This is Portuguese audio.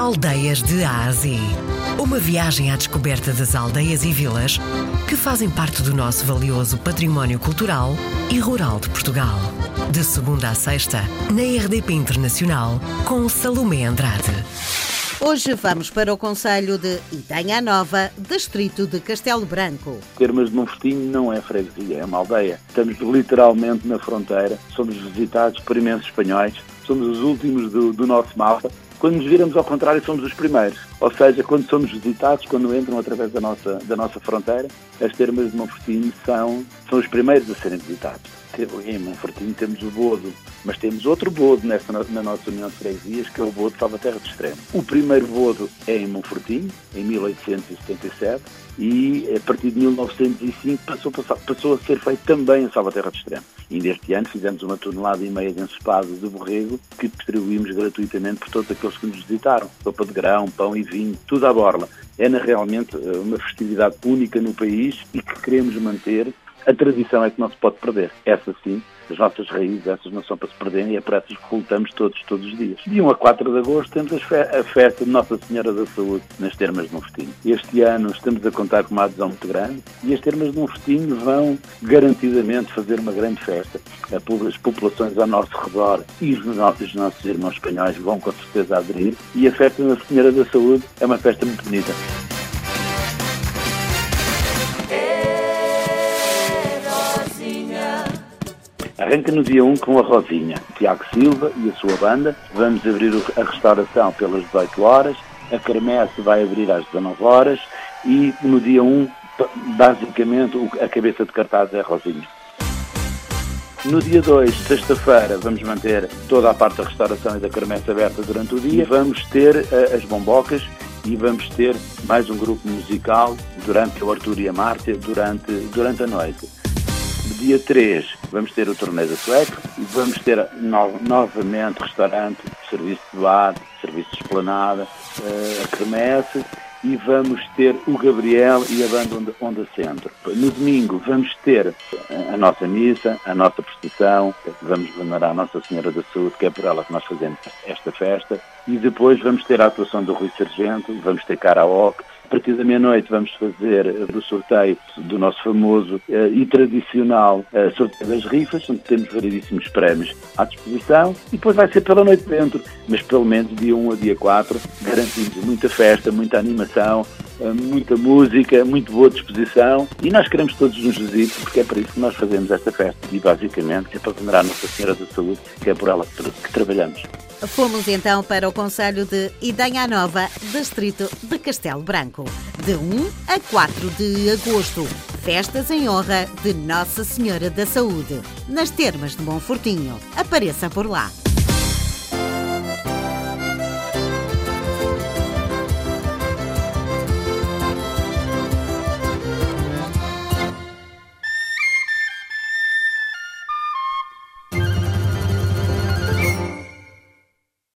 Aldeias de Ásia. Uma viagem à descoberta das aldeias e vilas que fazem parte do nosso valioso património cultural e rural de Portugal. De segunda a sexta, na RDP Internacional, com Salomé Andrade. Hoje vamos para o Conselho de Itanha Nova, distrito de Castelo Branco. Termas de Monfortinho não é freguesia, é uma aldeia. Estamos literalmente na fronteira, somos visitados por imensos espanhóis, somos os últimos do, do nosso mapa quando nos viramos ao contrário, somos os primeiros. Ou seja, quando somos visitados, quando entram através da nossa, da nossa fronteira, as termas de Monfortinho são, são os primeiros a serem visitados. Em Monfortinho temos o Bodo, mas temos outro Bodo nessa, na nossa União de Freguesias, que é o Bodo Salvaterra de Extremo. O primeiro Bodo é em Monfortinho, em 1877, e a partir de 1905 passou, passou a ser feito também em Salvaterra de Extremo. E neste ano fizemos uma tonelada e meia de ensopado de borrego que distribuímos gratuitamente por todos aqueles que nos visitaram. Sopa de grão, pão e vinho, tudo à borla. É realmente eh, uma festividade única no país e que queremos manter. A tradição é que não se pode perder. Essa sim as nossas raízes, essas não são para se perderem e é para essas que voltamos todos, todos os dias. De 1 a 4 de agosto temos a festa de Nossa Senhora da Saúde nas Termas de Monfestinho. Este ano estamos a contar com uma adesão muito grande e as Termas de Monfestinho vão garantidamente fazer uma grande festa. As populações ao nosso redor e os nossos, nossos irmãos espanhóis vão com certeza aderir e a festa da Senhora da Saúde é uma festa muito bonita. Arranca no dia 1 com a Rosinha, Tiago Silva e a sua banda. Vamos abrir a restauração pelas 18 horas. A Kermesse vai abrir às 19 horas. E no dia 1, basicamente, a cabeça de cartaz é a Rosinha. No dia 2, sexta-feira, vamos manter toda a parte da restauração e da kermesse aberta durante o dia. Vamos ter uh, as bombocas e vamos ter mais um grupo musical durante o Arthur e a Márcia durante, durante a noite. Dia 3 vamos ter o torneio da Sueca e vamos ter no, novamente restaurante, serviço de bar, serviço de esplanada, uh, a cremesse e vamos ter o Gabriel e a banda Onda, Onda Centro. No domingo vamos ter a nossa missa, a nossa procissão, vamos venerar a Nossa Senhora da Saúde, que é por ela que nós fazemos esta festa, e depois vamos ter a atuação do Rui Sargento, vamos ter karaoke, a partir da meia-noite vamos fazer eh, o sorteio do nosso famoso uh, e tradicional uh, sorteio das rifas, onde temos variedíssimos prémios à disposição e depois vai ser pela noite dentro, mas pelo menos dia 1 a dia 4 garantimos muita festa, muita animação, muita música, muito boa disposição e nós queremos todos nos visitar porque é para isso que nós fazemos esta festa e basicamente é para venerar Nossa Senhora da Saúde, que é por ela que trabalhamos. Fomos então para o Conselho de Idanha Nova, distrito de Castelo Branco, de 1 a 4 de agosto. Festas em honra de Nossa Senhora da Saúde, nas termas de Monfortinho. Apareça por lá.